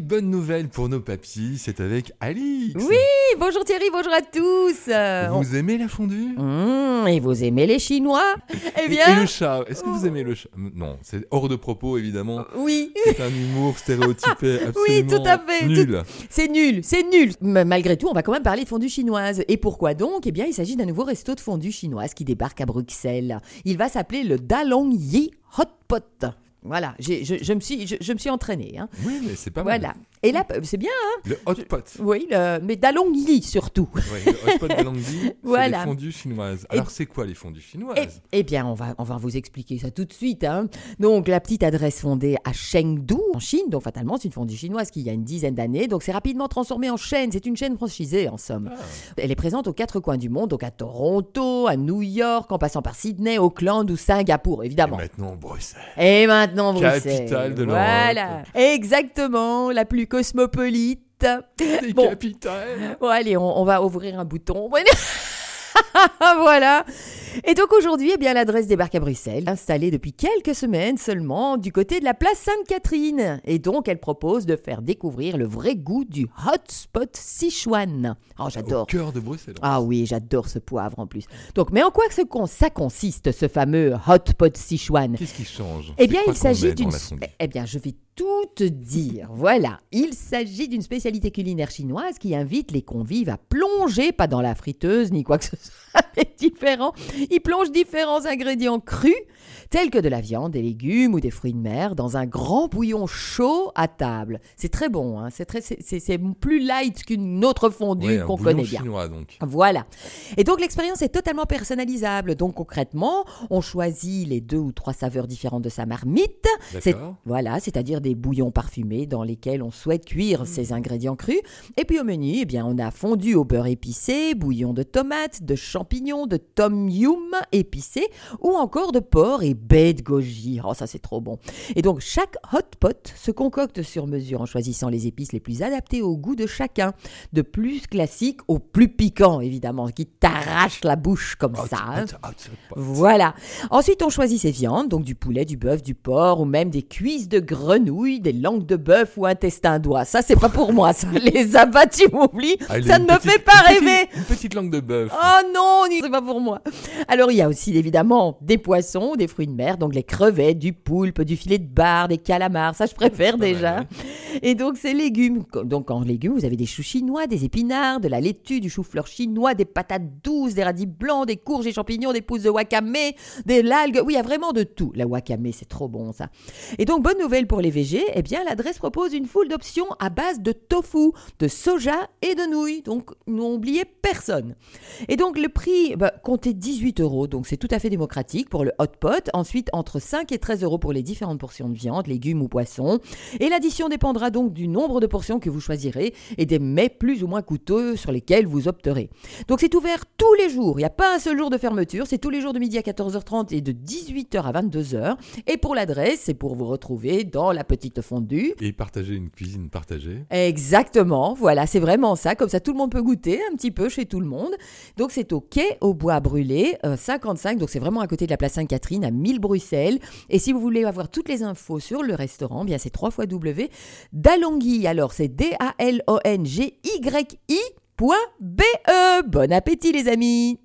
Bonne nouvelle pour nos papis, c'est avec Alix. Oui, bonjour Thierry, bonjour à tous. Euh, Vous aimez la fondue? Mmh, et vous aimez les Chinois? Eh Et- bien, Et le chat, est-ce que vous aimez le chat? Non, c'est hors de propos évidemment. oui, C'est un humour stéréotypé absolument tout à fait, nul. c'est nul, c'est nul. Mais malgré tout, on va quand même parler de fondue chinoise. Et pourquoi donc? Eh bien, il s'agit d'un nouveau resto de fondue chinoise qui débarque à Bruxelles. Il va s'appeler le Dalong Yi Hot Pot. Voilà, je, je me suis, je, je me suis entraînée. Hein. Oui, mais c'est pas mal. Voilà. Et là, c'est bien, hein Le hot pot. Oui, le, mais Dalong Yi surtout. Ouais, le hot pot c'est Voilà. les fondues chinoises. Et- Alors c'est quoi les fondues Eh, chinoises? Eh bien, on va, on va vous expliquer ça tout de suite. hein. Donc, la petite adresse fondée à Chengdu, en Chine. Donc, fatalement, c'est une fondue chinoise qui il y a une dizaine d'années. Donc, c'est rapidement transformé en chaîne. C'est une chaîne franchisée, en somme. Ah. Elle est présente aux quatre coins du monde, donc à Toronto, à New York, en passant par Sydney, Auckland ou Singapour, Et évidemment. maintenant Bruxelles. Et maintenant, Bruxelles. Capitale de l'Europe. Voilà. Exactement, la plus cosmopolite. Les Bon. capitales. Bon, allez, on, on va ouvrir un bouton. voilà. Et donc aujourd'hui, eh bien, l'adresse débarque à Bruxelles, installée depuis quelques semaines seulement du côté de la place Sainte-Catherine. Et donc, elle propose de faire découvrir le vrai goût du hotspot Sichuan. Oh, Au j'adore. cœur de Bruxelles. Ah oui, j'adore ce poivre en plus. Donc, mais en quoi que ce con- ça consiste, ce fameux hotpot Sichuan? Qu'est-ce qui change? Eh bien, il s'agit d'une. Eh bien, je vais tout te dire. Voilà. Il s'agit d'une spécialité culinaire chinoise qui invite les convives à plonger, pas dans la friteuse ni quoi que ce soit, mais différent. Ils plongent différents ingrédients crus, tels que de la viande, des légumes ou des fruits de mer, dans un grand bouillon chaud à table. C'est très bon. Hein. C'est très, c'est, c'est- plus light qu'une autre fondue Ouais, qu'on connaît bien. chinois donc. Voilà. Et donc l'expérience est totalement personnalisable. Donc concrètement, on choisit les deux ou trois saveurs différentes de sa marmite. C'est- D'accord. Voilà, c'est-à-dire des bouillons parfumés dans lesquels on souhaite cuire ces ingrédients crus. Et puis au menu, eh bien, on a fondu au beurre épicé, bouillon de tomates, de champignons, de tom yum épicé, ou encore de porc et baie de goji. Oh, ça c'est trop bon. Et donc chaque hot pot se concocte sur mesure en choisissant les épices les plus adaptées au goût de chacun, de plus classique au plus piquant évidemment, qui t'arrache la bouche comme Hot, ça. hein. hot, hot, hot. Voilà. Ensuite, on choisit ses viandes, donc du poulet, du bœuf, du porc, ou même des cuisses de grenouille, des langues de bœuf ou intestin d'oie. Ça, c'est pas pour moi, ça. Les abats, tu m'oublies. Ah, ça ne me petite- fait pas une petite- rêver. Une petite langue de bœuf. Oh non, pas pour moi. Alors, il y a aussi évidemment des poissons, des fruits de mer, donc les crevettes, du poulpe, du filet de bar, des calamars. Ça, je préfère déjà. Et donc, ces légumes. Donc, en légumes, vous avez des choux chinois, des épinards, de la laitue, du chou-fleur chinois, des patates douces, des radis blancs, des courges et champignons, des pousses de wakame, des algues. Oui, il y a vraiment de tout. La wakame, c'est trop bon, ça. Et donc, bonne nouvelle pour les végés, eh bien, l'adresse propose une foule d'options à base de tofu, de soja et de nouilles. Donc, n'ont oublié personne. Et donc, le prix, bah, comptez 18 euros. Donc, c'est tout à fait démocratique pour le hot pot. Ensuite, entre 5 et 13 euros pour les différentes portions de viande, légumes ou poissons. Et l'addition dépendra donc du nombre de portions que vous choisirez et des mets plus ou moins coûteux sur lesquels vous opterez. Donc, c'est ouvert tous les jours. Il n'y a pas un seul jour de fermeture. C'est tous les jours de midi à 14h30 et de 18h à 22h. Et pour l'adresse, c'est pour vous retrouver dans la petite fondue. Et partager une cuisine partagée. Exactement, voilà, c'est vraiment ça. Comme ça, tout le monde peut goûter un petit peu chez tout le monde. Donc, c'est au quai au bois brûlé, euh, 55. Donc, c'est vraiment à côté de la place Sainte-Catherine, à 1000 Bruxelles. Et si vous voulez avoir toutes les infos sur le restaurant, bien c'est 3 fois W. Dalonghi, alors c'est D-A-L-O-N-G-Y-I. Bon appétit, les amis!